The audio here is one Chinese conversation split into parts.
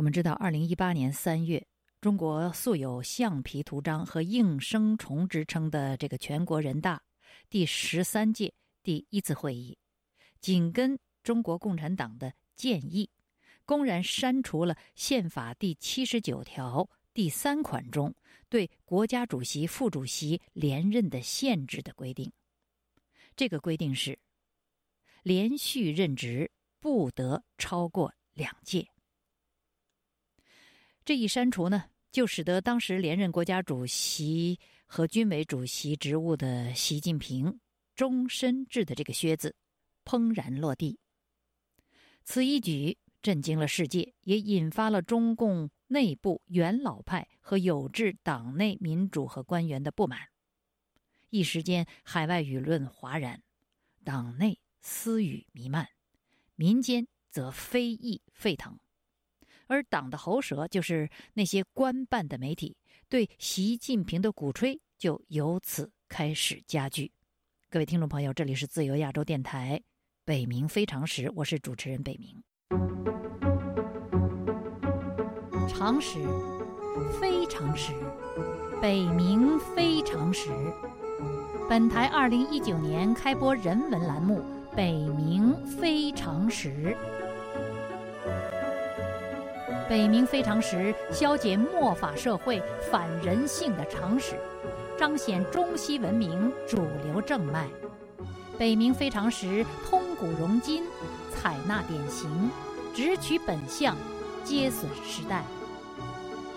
我们知道，二零一八年三月，中国素有“橡皮图章”和“应声虫”之称的这个全国人大第十三届第一次会议，紧跟中国共产党的建议，公然删除了宪法第七十九条第三款中对国家主席、副主席连任的限制的规定。这个规定是：连续任职不得超过两届。这一删除呢，就使得当时连任国家主席和军委主席职务的习近平终身制的这个靴子砰然落地。此一举震惊了世界，也引发了中共内部元老派和有志党内民主和官员的不满。一时间，海外舆论哗然，党内私语弥漫，民间则非议沸腾。而党的喉舌，就是那些官办的媒体，对习近平的鼓吹就由此开始加剧。各位听众朋友，这里是自由亚洲电台，北冥非常时，我是主持人北冥。常识，非常识，北冥非常时。本台二零一九年开播人文栏目《北冥非常时》。北冥非常时，消解末法社会反人性的常识，彰显中西文明主流正脉。北冥非常时，通古融今，采纳典型，直取本相，皆损时代。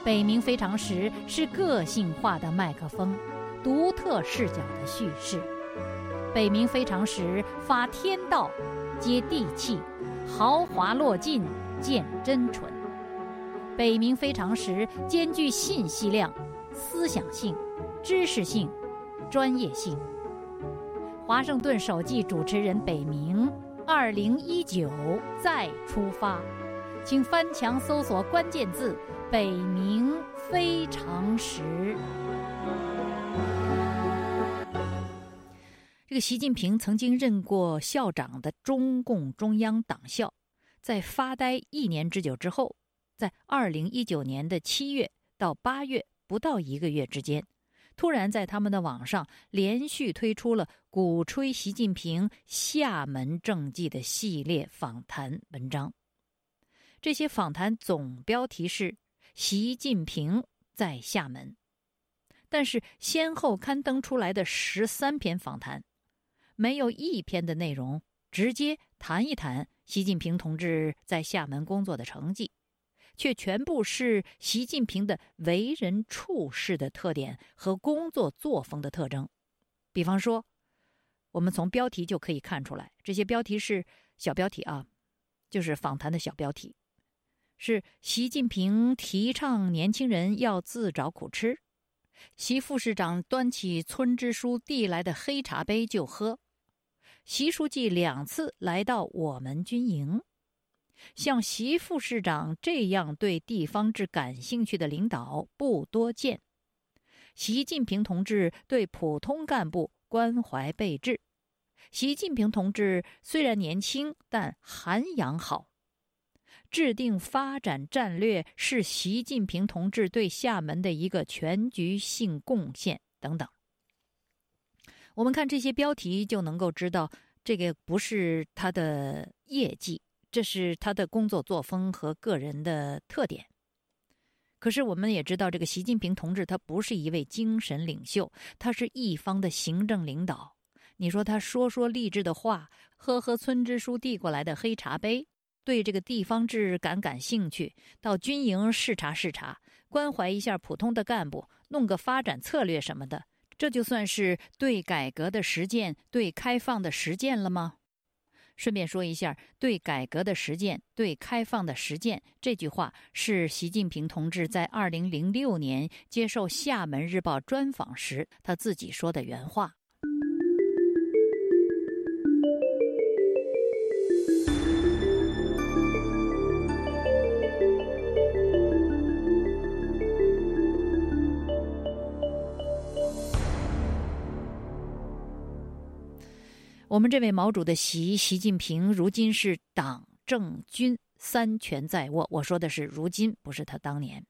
北冥非常时是个性化的麦克风，独特视角的叙事。北冥非常时发天道，接地气，豪华落尽，见真纯。北冥非常时兼具信息量、思想性、知识性、专业性。华盛顿首季主持人北冥，二零一九再出发，请翻墙搜索关键字“北冥非常时”。这个习近平曾经任过校长的中共中央党校，在发呆一年之久之后。在二零一九年的七月到八月不到一个月之间，突然在他们的网上连续推出了鼓吹习近平厦门政绩的系列访谈文章。这些访谈总标题是“习近平在厦门”，但是先后刊登出来的十三篇访谈，没有一篇的内容直接谈一谈习近平同志在厦门工作的成绩。却全部是习近平的为人处事的特点和工作作风的特征。比方说，我们从标题就可以看出来，这些标题是小标题啊，就是访谈的小标题，是习近平提倡年轻人要自找苦吃，习副市长端起村支书递来的黑茶杯就喝，习书记两次来到我们军营。像习副市长这样对地方志感兴趣的领导不多见。习近平同志对普通干部关怀备至。习近平同志虽然年轻，但涵养好。制定发展战略是习近平同志对厦门的一个全局性贡献等等。我们看这些标题就能够知道，这个不是他的业绩。这是他的工作作风和个人的特点。可是我们也知道，这个习近平同志他不是一位精神领袖，他是一方的行政领导。你说他说说励志的话，喝喝村支书递过来的黑茶杯，对这个地方志感感兴趣，到军营视察视察，关怀一下普通的干部，弄个发展策略什么的，这就算是对改革的实践，对开放的实践了吗？顺便说一下，“对改革的实践，对开放的实践”这句话是习近平同志在二零零六年接受《厦门日报》专访时他自己说的原话。我们这位毛主的习习近平，如今是党政军三权在握。我说的是如今，不是他当年。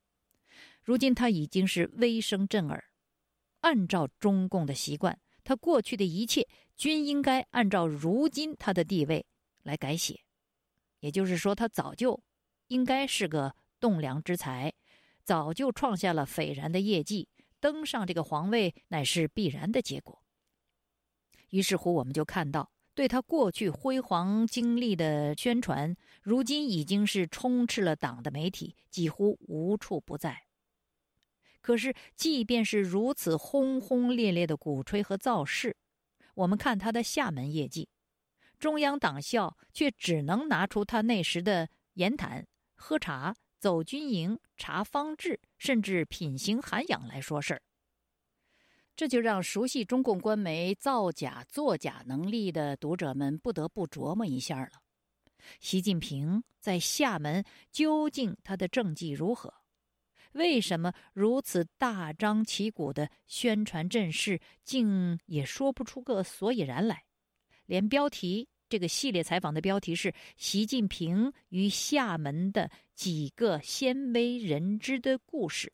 如今他已经是威声震耳，按照中共的习惯，他过去的一切均应该按照如今他的地位来改写。也就是说，他早就应该是个栋梁之才，早就创下了斐然的业绩，登上这个皇位乃是必然的结果。于是乎，我们就看到，对他过去辉煌经历的宣传，如今已经是充斥了党的媒体，几乎无处不在。可是，即便是如此轰轰烈烈的鼓吹和造势，我们看他的厦门业绩，中央党校却只能拿出他那时的言谈、喝茶、走军营、查方志，甚至品行涵养来说事儿。这就让熟悉中共官媒造假作假能力的读者们不得不琢磨一下了：习近平在厦门究竟他的政绩如何？为什么如此大张旗鼓的宣传阵势，竟也说不出个所以然来？连标题这个系列采访的标题是“习近平与厦门的几个鲜为人知的故事”，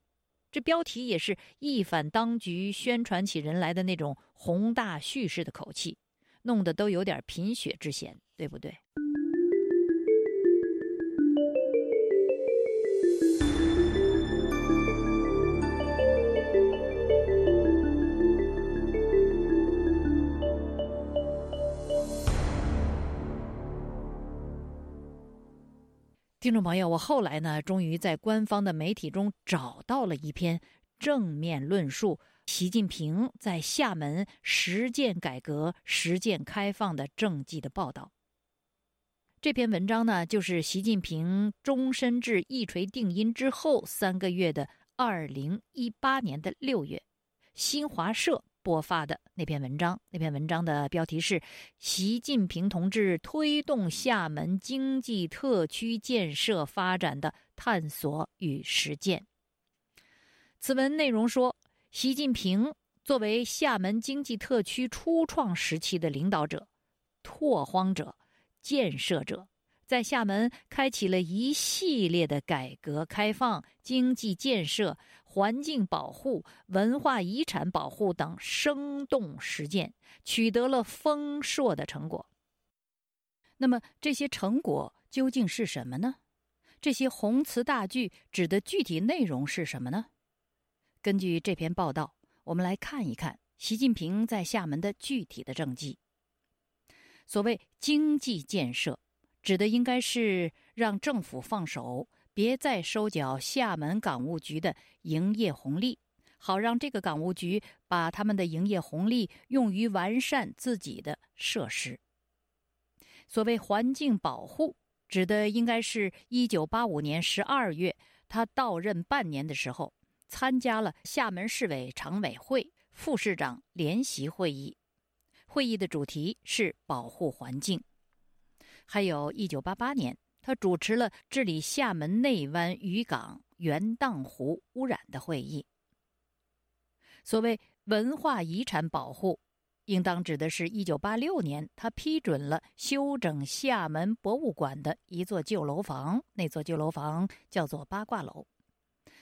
这标题也是一反当局宣传起人来的那种宏大叙事的口气，弄得都有点贫血之嫌，对不对？听众朋友，我后来呢，终于在官方的媒体中找到了一篇正面论述习近平在厦门实践改革、实践开放的政绩的报道。这篇文章呢，就是习近平终身制一锤定音之后三个月的二零一八年的六月，新华社。播发的那篇文章，那篇文章的标题是《习近平同志推动厦门经济特区建设发展的探索与实践》。此文内容说，习近平作为厦门经济特区初创时期的领导者、拓荒者、建设者。在厦门开启了一系列的改革开放、经济建设、环境保护、文化遗产保护等生动实践，取得了丰硕的成果。那么，这些成果究竟是什么呢？这些宏词大句指的具体内容是什么呢？根据这篇报道，我们来看一看习近平在厦门的具体的政绩。所谓经济建设。指的应该是让政府放手，别再收缴厦门港务局的营业红利，好让这个港务局把他们的营业红利用于完善自己的设施。所谓环境保护，指的应该是一九八五年十二月他到任半年的时候，参加了厦门市委常委会副市长联席会议，会议的主题是保护环境。还有一九八八年，他主持了治理厦门内湾渔港元荡湖污染的会议。所谓文化遗产保护，应当指的是一九八六年他批准了修整厦门博物馆的一座旧楼房，那座旧楼房叫做八卦楼。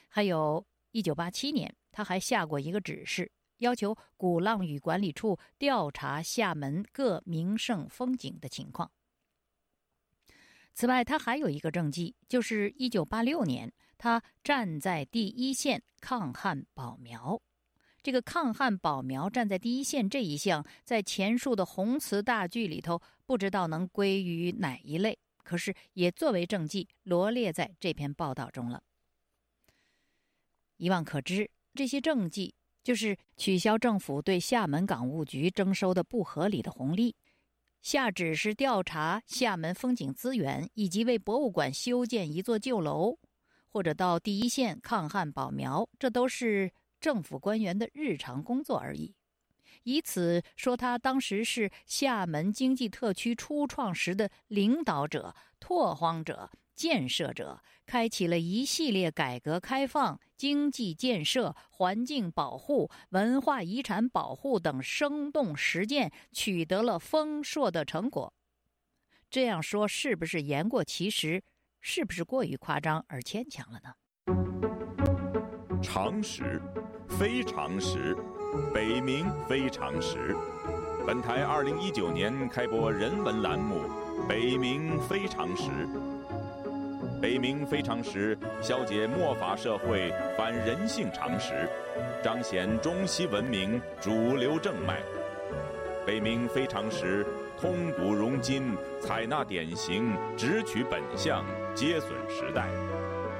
还有一九八七年，他还下过一个指示，要求鼓浪屿管理处调查厦门各名胜风景的情况。此外，他还有一个政绩，就是一九八六年，他站在第一线抗旱保苗。这个抗旱保苗站在第一线这一项，在前述的红词大剧里头，不知道能归于哪一类，可是也作为政绩罗列在这篇报道中了。一望可知，这些政绩就是取消政府对厦门港务局征收的不合理的红利。下旨是调查厦门风景资源，以及为博物馆修建一座旧楼，或者到第一线抗旱保苗，这都是政府官员的日常工作而已。以此说，他当时是厦门经济特区初创时的领导者、拓荒者。建设者开启了一系列改革开放、经济建设、环境保护、文化遗产保护等生动实践，取得了丰硕的成果。这样说是不是言过其实？是不是过于夸张而牵强了呢？常识，非常识，北冥非常识。本台二零一九年开播人文栏目《北冥非常识》。北冥非常时，消解末法社会反人性常识，彰显中西文明主流正脉。北冥非常时，通古融今，采纳典型，直取本相，皆损时代。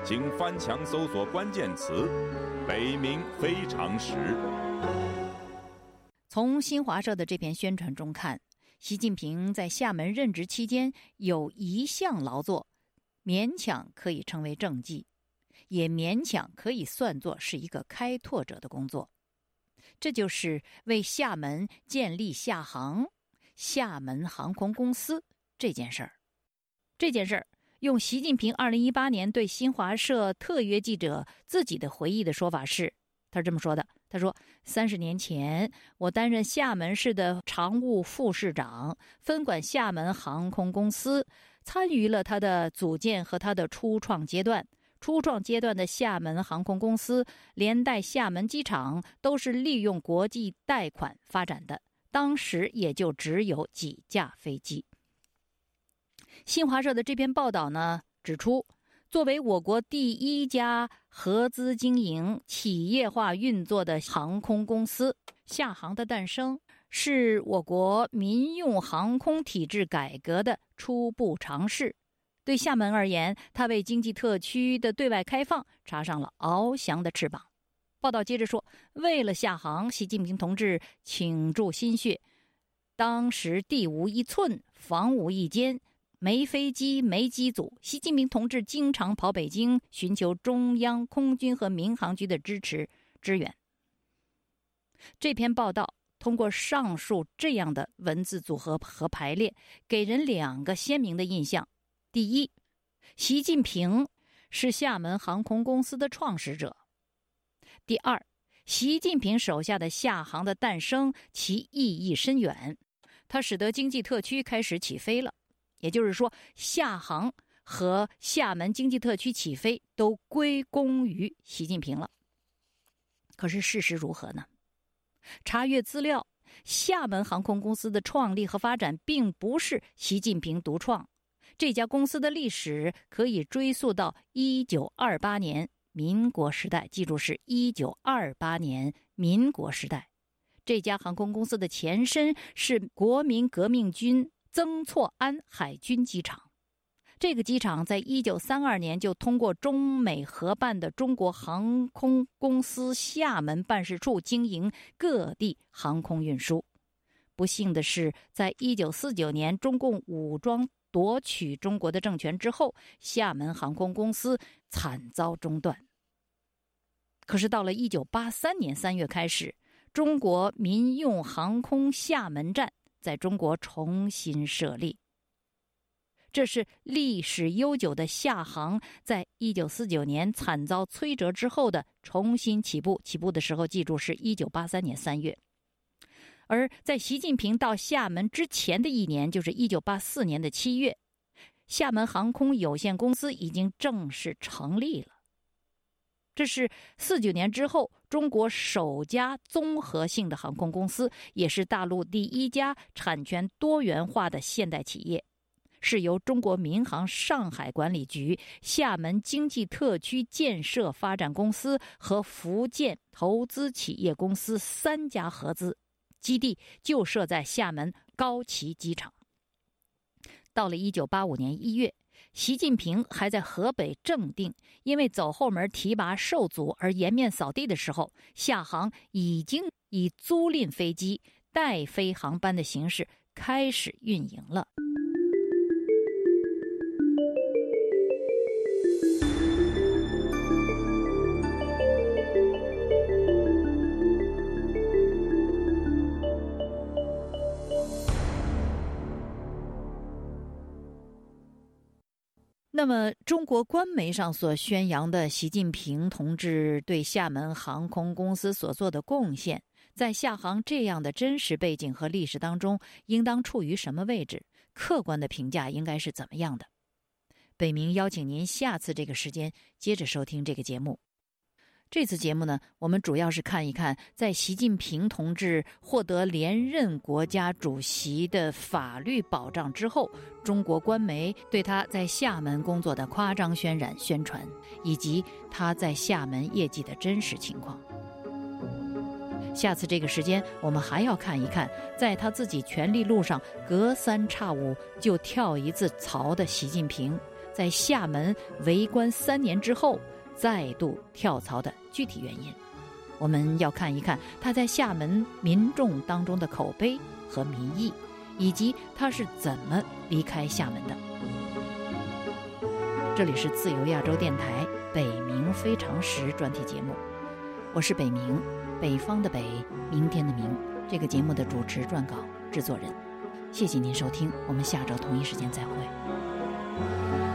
请翻墙搜索关键词“北冥非常时”。从新华社的这篇宣传中看，习近平在厦门任职期间有一项劳作，勉强可以称为政绩，也勉强可以算作是一个开拓者的工作。这就是为厦门建立厦航、厦门航空公司这件事儿。这件事儿。用习近平二零一八年对新华社特约记者自己的回忆的说法是，他是这么说的：“他说，三十年前，我担任厦门市的常务副市长，分管厦门航空公司，参与了它的组建和它的初创阶段。初创阶段的厦门航空公司，连带厦门机场，都是利用国际贷款发展的，当时也就只有几架飞机。”新华社的这篇报道呢，指出，作为我国第一家合资经营、企业化运作的航空公司，厦航的诞生是我国民用航空体制改革的初步尝试。对厦门而言，它为经济特区的对外开放插上了翱翔的翅膀。报道接着说，为了厦航，习近平同志倾注心血，当时地无一寸，房无一间。没飞机，没机组。习近平同志经常跑北京，寻求中央空军和民航局的支持支援。这篇报道通过上述这样的文字组合和排列，给人两个鲜明的印象：第一，习近平是厦门航空公司的创始者；第二，习近平手下的厦航的诞生，其意义深远，它使得经济特区开始起飞了。也就是说，厦航和厦门经济特区起飞都归功于习近平了。可是事实如何呢？查阅资料，厦门航空公司的创立和发展并不是习近平独创，这家公司的历史可以追溯到一九二八年民国时代。记住，是一九二八年民国时代。这家航空公司的前身是国民革命军。曾厝垵海军机场，这个机场在一九三二年就通过中美合办的中国航空公司厦门办事处经营各地航空运输。不幸的是，在一九四九年中共武装夺取中国的政权之后，厦门航空公司惨遭中断。可是到了一九八三年三月开始，中国民用航空厦门站。在中国重新设立，这是历史悠久的厦航，在一九四九年惨遭摧折之后的重新起步。起步的时候，记住是一九八三年三月。而在习近平到厦门之前的一年，就是一九八四年的七月，厦门航空有限公司已经正式成立了。这是四九年之后中国首家综合性的航空公司，也是大陆第一家产权多元化的现代企业，是由中国民航上海管理局、厦门经济特区建设发展公司和福建投资企业公司三家合资，基地就设在厦门高崎机场。到了一九八五年一月。习近平还在河北正定，因为走后门提拔受阻而颜面扫地的时候，厦航已经以租赁飞机、代飞航班的形式开始运营了。那么，中国官媒上所宣扬的习近平同志对厦门航空公司所做的贡献，在厦航这样的真实背景和历史当中，应当处于什么位置？客观的评价应该是怎么样的？北明邀请您下次这个时间接着收听这个节目。这次节目呢，我们主要是看一看，在习近平同志获得连任国家主席的法律保障之后，中国官媒对他在厦门工作的夸张渲染宣传，以及他在厦门业绩的真实情况。下次这个时间，我们还要看一看，在他自己权力路上隔三差五就跳一次槽的习近平，在厦门为官三年之后。再度跳槽的具体原因，我们要看一看他在厦门民众当中的口碑和民意，以及他是怎么离开厦门的。这里是自由亚洲电台《北冥非常时》专题节目，我是北冥，北方的北，明天的明。这个节目的主持、撰稿、制作人，谢谢您收听，我们下周同一时间再会。